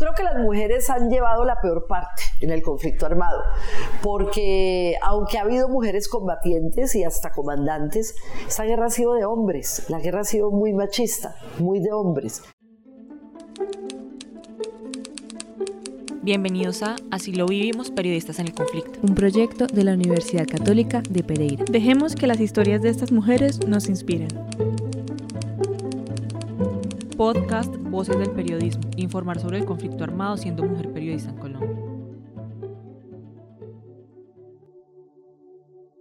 creo que las mujeres han llevado la peor parte en el conflicto armado, porque aunque ha habido mujeres combatientes y hasta comandantes, esta guerra ha sido de hombres, la guerra ha sido muy machista, muy de hombres. Bienvenidos a Así lo vivimos, periodistas en el conflicto. Un proyecto de la Universidad Católica de Pereira. Dejemos que las historias de estas mujeres nos inspiren. Podcast Voces del Periodismo. Informar sobre el conflicto armado siendo mujer periodista en Colombia.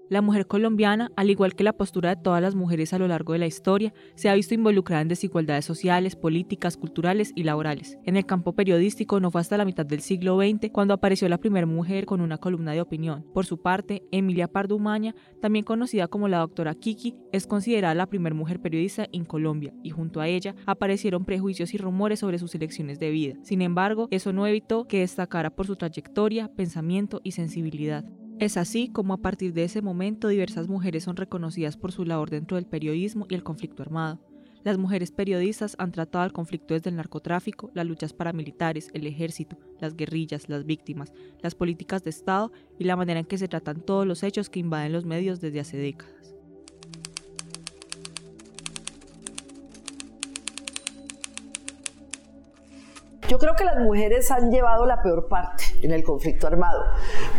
La mujer colombiana, al igual que la postura de todas las mujeres a lo largo de la historia, se ha visto involucrada en desigualdades sociales, políticas, culturales y laborales. En el campo periodístico no fue hasta la mitad del siglo XX cuando apareció la primera mujer con una columna de opinión. Por su parte, Emilia Pardo Umaña, también conocida como la doctora Kiki, es considerada la primera mujer periodista en Colombia y junto a ella aparecieron prejuicios y rumores sobre sus elecciones de vida. Sin embargo, eso no evitó que destacara por su trayectoria, pensamiento y sensibilidad. Es así como a partir de ese momento diversas mujeres son reconocidas por su labor dentro del periodismo y el conflicto armado. Las mujeres periodistas han tratado el conflicto desde el narcotráfico, las luchas paramilitares, el ejército, las guerrillas, las víctimas, las políticas de Estado y la manera en que se tratan todos los hechos que invaden los medios desde hace décadas. Yo creo que las mujeres han llevado la peor parte en el conflicto armado,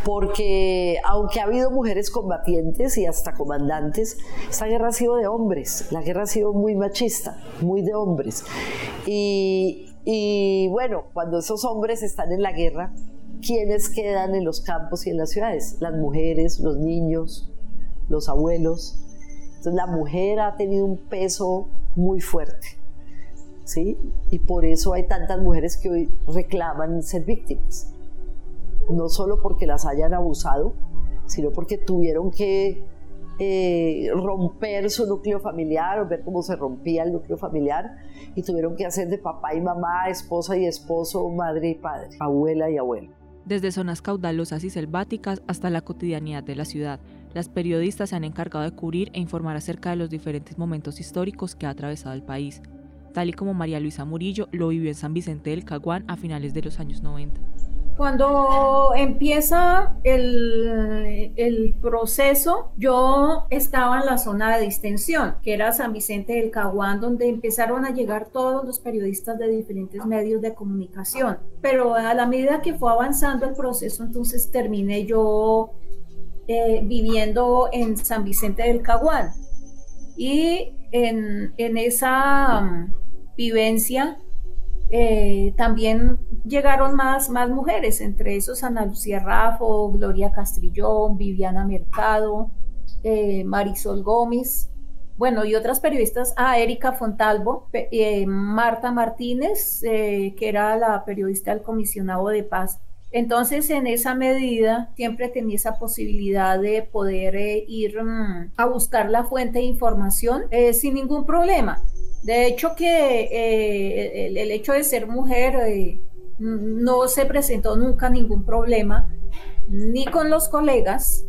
porque aunque ha habido mujeres combatientes y hasta comandantes, esta guerra ha sido de hombres, la guerra ha sido muy machista, muy de hombres. Y, y bueno, cuando esos hombres están en la guerra, ¿quiénes quedan en los campos y en las ciudades? Las mujeres, los niños, los abuelos. Entonces la mujer ha tenido un peso muy fuerte. Y por eso hay tantas mujeres que hoy reclaman ser víctimas. No solo porque las hayan abusado, sino porque tuvieron que eh, romper su núcleo familiar o ver cómo se rompía el núcleo familiar y tuvieron que hacer de papá y mamá, esposa y esposo, madre y padre, abuela y abuelo. Desde zonas caudalosas y selváticas hasta la cotidianidad de la ciudad, las periodistas se han encargado de cubrir e informar acerca de los diferentes momentos históricos que ha atravesado el país, tal y como María Luisa Murillo lo vivió en San Vicente del Caguán a finales de los años 90. Cuando empieza el, el, proceso, yo estaba en la zona de distensión, que era San Vicente del Caguán, donde empezaron a llegar todos los periodistas de diferentes medios de comunicación. Pero a la medida que fue avanzando el proceso, entonces terminé yo eh, viviendo en San Vicente del Caguán. Y en, en esa vivencia, eh, también llegaron más, más mujeres, entre esos Ana Lucía Rafo, Gloria Castrillón, Viviana Mercado, eh, Marisol Gómez, bueno, y otras periodistas, a ah, Erika Fontalvo, eh, Marta Martínez, que era la periodista del comisionado de paz. Entonces, en esa medida, siempre tenía esa posibilidad de poder ir mm, a buscar la fuente de información sin ningún problema. De hecho que eh, el, hecho de ser mujer eh, no se presentó nunca ningún problema, ni con los colegas,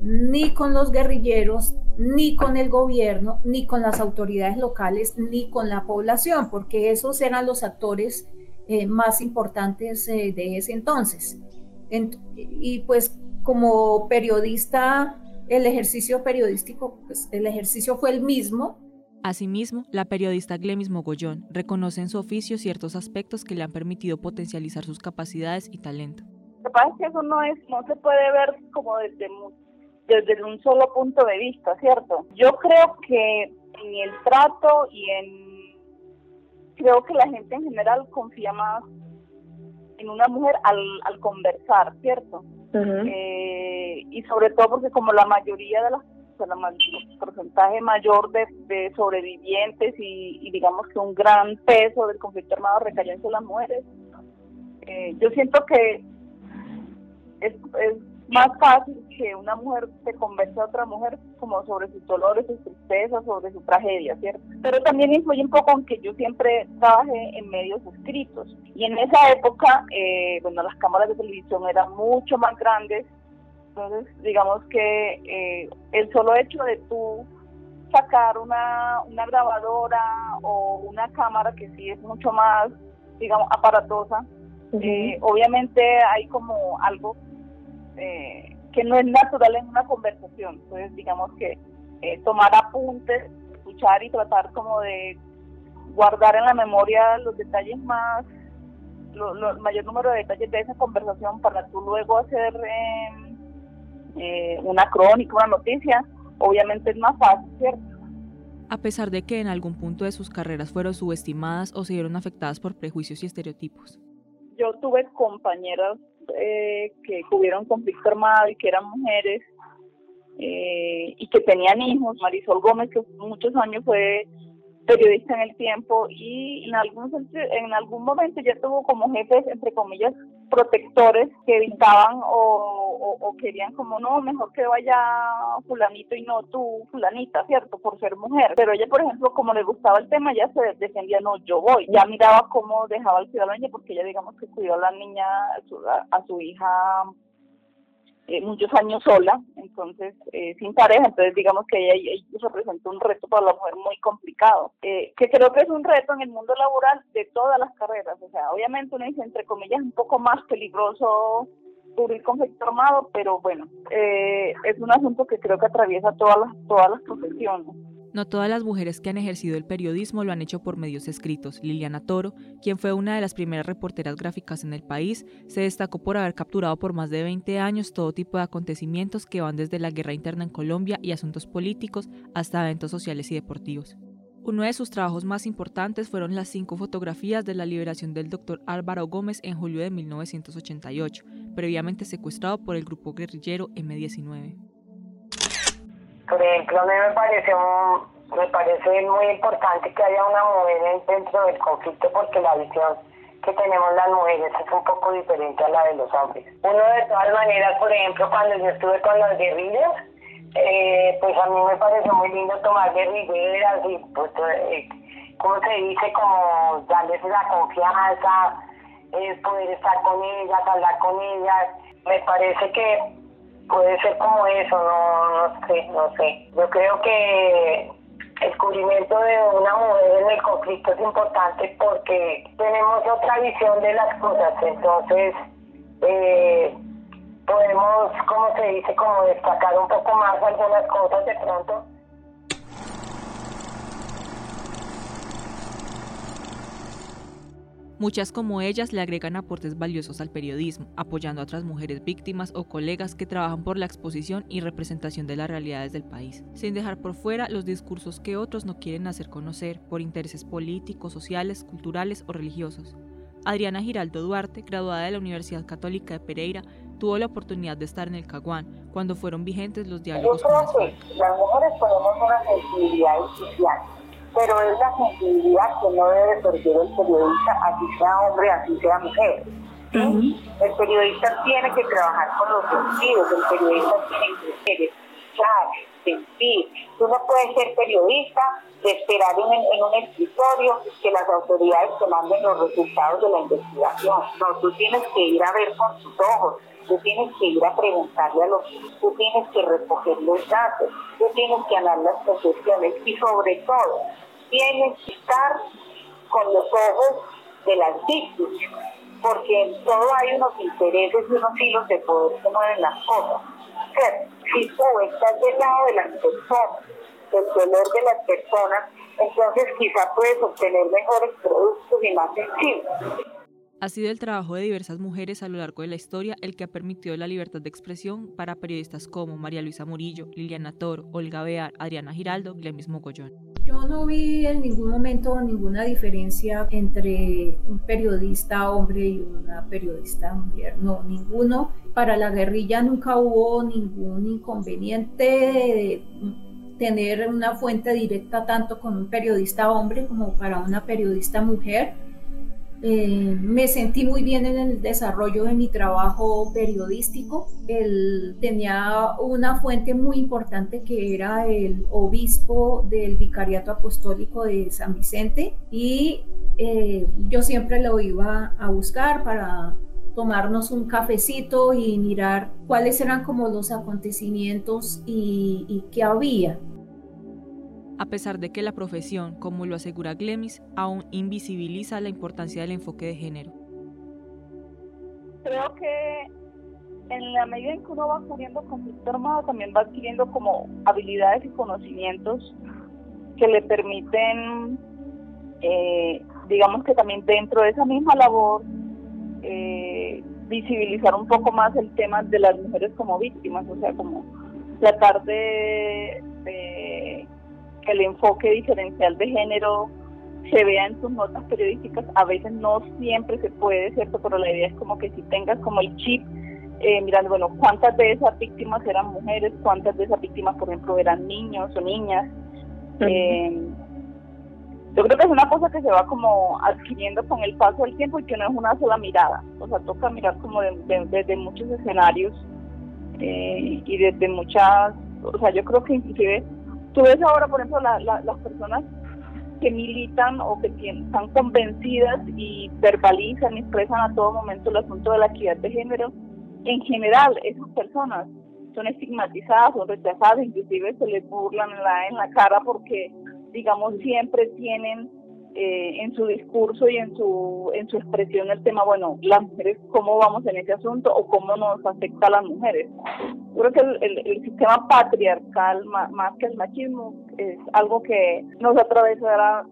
ni con los guerrilleros, ni con el gobierno, ni con las autoridades locales, ni con la población, porque esos eran los actores eh, más importantes de ese entonces. y pues como periodista, el ejercicio periodístico, pues el ejercicio fue el mismo, Asimismo, la periodista Glemis Mogollón reconoce en su oficio ciertos aspectos que le han permitido potencializar sus capacidades y talento. Lo que pasa es que eso no, es, no se puede ver como desde, desde un solo punto de vista, ¿cierto? Yo creo que en el trato y en... Creo que la gente en general confía más en una mujer al, al conversar, ¿cierto? Eh, y sobre todo porque como la mayoría de las el porcentaje mayor de, sobrevivientes y, digamos que un gran peso del conflicto armado recayó en las mujeres. Eh, yo siento que es, más fácil que una mujer se converse a otra mujer como sobre sus dolores, sus tristezas, sobre su tragedia, ¿cierto? Pero también influye un poco en que yo siempre trabajé en medios escritos y en esa época, eh, bueno, las cámaras de televisión eran mucho más grandes entonces, digamos que eh, el solo hecho de tú sacar una, una grabadora o una cámara que sí es mucho más digamos, aparatosa. Eh, obviamente hay como algo eh, que no es natural en una conversación. Entonces, digamos que eh, tomar apuntes, escuchar y tratar como de guardar en la memoria los detalles más, el mayor número de detalles de esa conversación para tú luego hacer em, eh, una crónica, una noticia, obviamente es más fácil, ¿cierto? A pesar de que en algún punto de sus carreras fueron subestimadas o se vieron afectadas por prejuicios y estereotipos. Yo tuve compañeras eh, que tuvieron conflicto armado y que eran mujeres eh, y que tenían hijos. Marisol Gómez, que muchos años fue periodista en el tiempo y en algún, en algún momento ya tuvo como jefes, entre comillas, protectores que evitaban o, querían como, no, mejor que vaya fulanito y no tú, fulanita, ¿cierto? Por ser mujer. Pero ella, por ejemplo, como le gustaba el tema, ya se defendía, no, yo voy. Ya miraba cómo dejaba el cuidado a porque ella, digamos, que cuidó a la niña, a su hija eh, muchos años sola, entonces eh, sin pareja, entonces digamos que ella, representa un reto para la mujer muy complicado, eh, que creo que es un reto en el mundo laboral de todas las carreras, o sea, obviamente uno dice entre comillas un poco más peligroso cubrir conflicto armado, pero bueno, es un asunto que creo que atraviesa todas las, todas las profesiones. No todas las mujeres que han ejercido el periodismo lo han hecho por medios escritos. Liliana Toro, quien fue una de las primeras reporteras gráficas en el país, se destacó por haber capturado por más de 20 años todo tipo de acontecimientos que van desde la guerra interna en Colombia y asuntos políticos hasta eventos sociales y deportivos. Uno de sus trabajos más importantes fueron las cinco fotografías de la liberación del doctor Álvaro Gómez en julio de 1988, previamente secuestrado por el grupo guerrillero M19. Por ejemplo, a mí me parece, me parece muy importante que haya una mujer dentro del conflicto porque la visión que tenemos las mujeres es un poco diferente a la de los hombres. Uno de todas maneras, por ejemplo, cuando yo estuve con las guerrillas, eh, pues a mí me pareció muy lindo tomar guerrilleras y pues, eh, ¿cómo se dice? Como darles la confianza, eh, poder estar con ellas, hablar con ellas. Me parece que puede ser como eso, no, no sé, no sé. Yo creo que el descubrimiento de una mujer en el conflicto es importante porque tenemos otra visión de las cosas, entonces eh, podemos, como se dice, como destacar un poco más algunas cosas de pronto. Muchas como ellas le agregan aportes valiosos al periodismo, apoyando a otras mujeres víctimas o colegas que trabajan por la exposición y representación de las realidades del país, sin dejar por fuera los discursos que otros no quieren hacer conocer por intereses políticos, sociales, culturales o religiosos. Adriana Giraldo Duarte, graduada de la Universidad Católica de Pereira, tuvo la oportunidad de estar en el Caguán cuando fueron vigentes los diálogos. Yo pero es la sensibilidad que no debe perder el periodista, así sea hombre, así sea mujer. El periodista tiene que trabajar con los sentidos, el periodista tiene que escuchar, sentir. Tú no puedes ser periodista de esperar en, en, un escritorio que las autoridades te manden los resultados de la investigación. No, tú tienes que ir a ver con tus ojos, tú tienes que ir a preguntarle a los, tú tienes que recoger los datos, tú tienes que hablar las percepciones y sobre todo tienes que estar con los ojos de las víctimas, porque en todo hay unos intereses y unos hilos de poder que mueven las cosas. si tú estás del lado de las personas, del dolor de las personas, entonces quizá puedes obtener mejores productos y más sensibles. Ha sido el trabajo de diversas mujeres a lo largo de la historia el que ha permitido la libertad de expresión para periodistas como María Luisa Murillo, Liliana Toro, Olga Bear, Adriana Giraldo, Glemis Mogollón. Yo no vi en ningún momento ninguna diferencia entre un periodista hombre y una periodista mujer, no, ninguno. Para la guerrilla nunca hubo ningún inconveniente de tener una fuente directa tanto con un periodista hombre como para una periodista mujer eh, me sentí muy bien en el desarrollo de mi trabajo periodístico. Él tenía una fuente muy importante que era el obispo del Vicariato Apostólico de San Vicente y eh, yo siempre lo iba a buscar para tomarnos un cafecito y mirar cuáles eran como los acontecimientos y, y qué había. A pesar de que la profesión, como lo asegura Glemis, aún invisibiliza la importancia del enfoque de género. Creo que en la medida en que uno va cubriendo conflicto armado, también va adquiriendo como habilidades y conocimientos que le permiten, eh, digamos que también dentro de esa misma labor, eh, visibilizar un poco más el tema de las mujeres como víctimas, o sea, como tratar de, el enfoque diferencial de género se vea en sus notas periodísticas. A veces no siempre se puede, ¿cierto? Pero la idea es como que si tengas como el chip, eh, mirando, bueno, cuántas de esas víctimas eran mujeres, cuántas de esas víctimas, por ejemplo, eran niños o niñas. eh, yo creo que es una cosa que se va como adquiriendo con el paso del tiempo y que no es una sola mirada. O sea, toca mirar como desde muchos escenarios eh, y desde muchas, o sea, yo creo que inclusive tú ves ahora, por ejemplo, las personas que militan o que están convencidas y verbalizan y expresan a todo momento el asunto de la equidad de género, en general esas personas son estigmatizadas o rechazadas, inclusive se les burlan en la, en la cara porque digamos, siempre tienen eh, en su discurso y en su, en su expresión el tema, bueno, las mujeres, ¿cómo vamos en ese asunto o cómo nos afecta a las mujeres? creo que el, el, sistema patriarcal, más, más, que el machismo, es algo que nos atravesará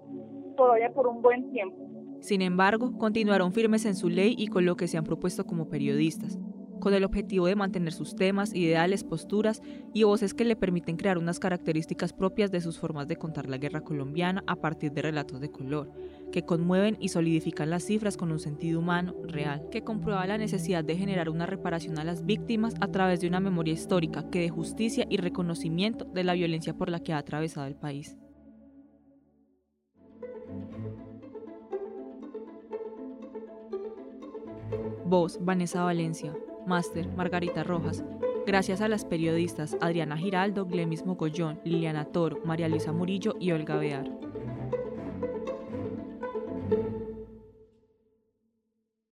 todavía por un buen tiempo. Sin embargo, continuaron firmes en su ley y con lo que se han propuesto como periodistas con el objetivo de mantener sus temas, ideales, posturas y voces que le permiten crear unas características propias de sus formas de contar la guerra colombiana a partir de relatos de color, que conmueven y solidifican las cifras con un sentido humano, real, que comprueba la necesidad de generar una reparación a las víctimas a través de una memoria histórica que dé justicia y reconocimiento de la violencia por la que ha atravesado el país. Voz, Vanessa Valencia. Máster Margarita Rojas. Gracias a las periodistas Adriana Giraldo, Glemis Mogollón, Liliana Toro, María Luisa Murillo y Olga Bear.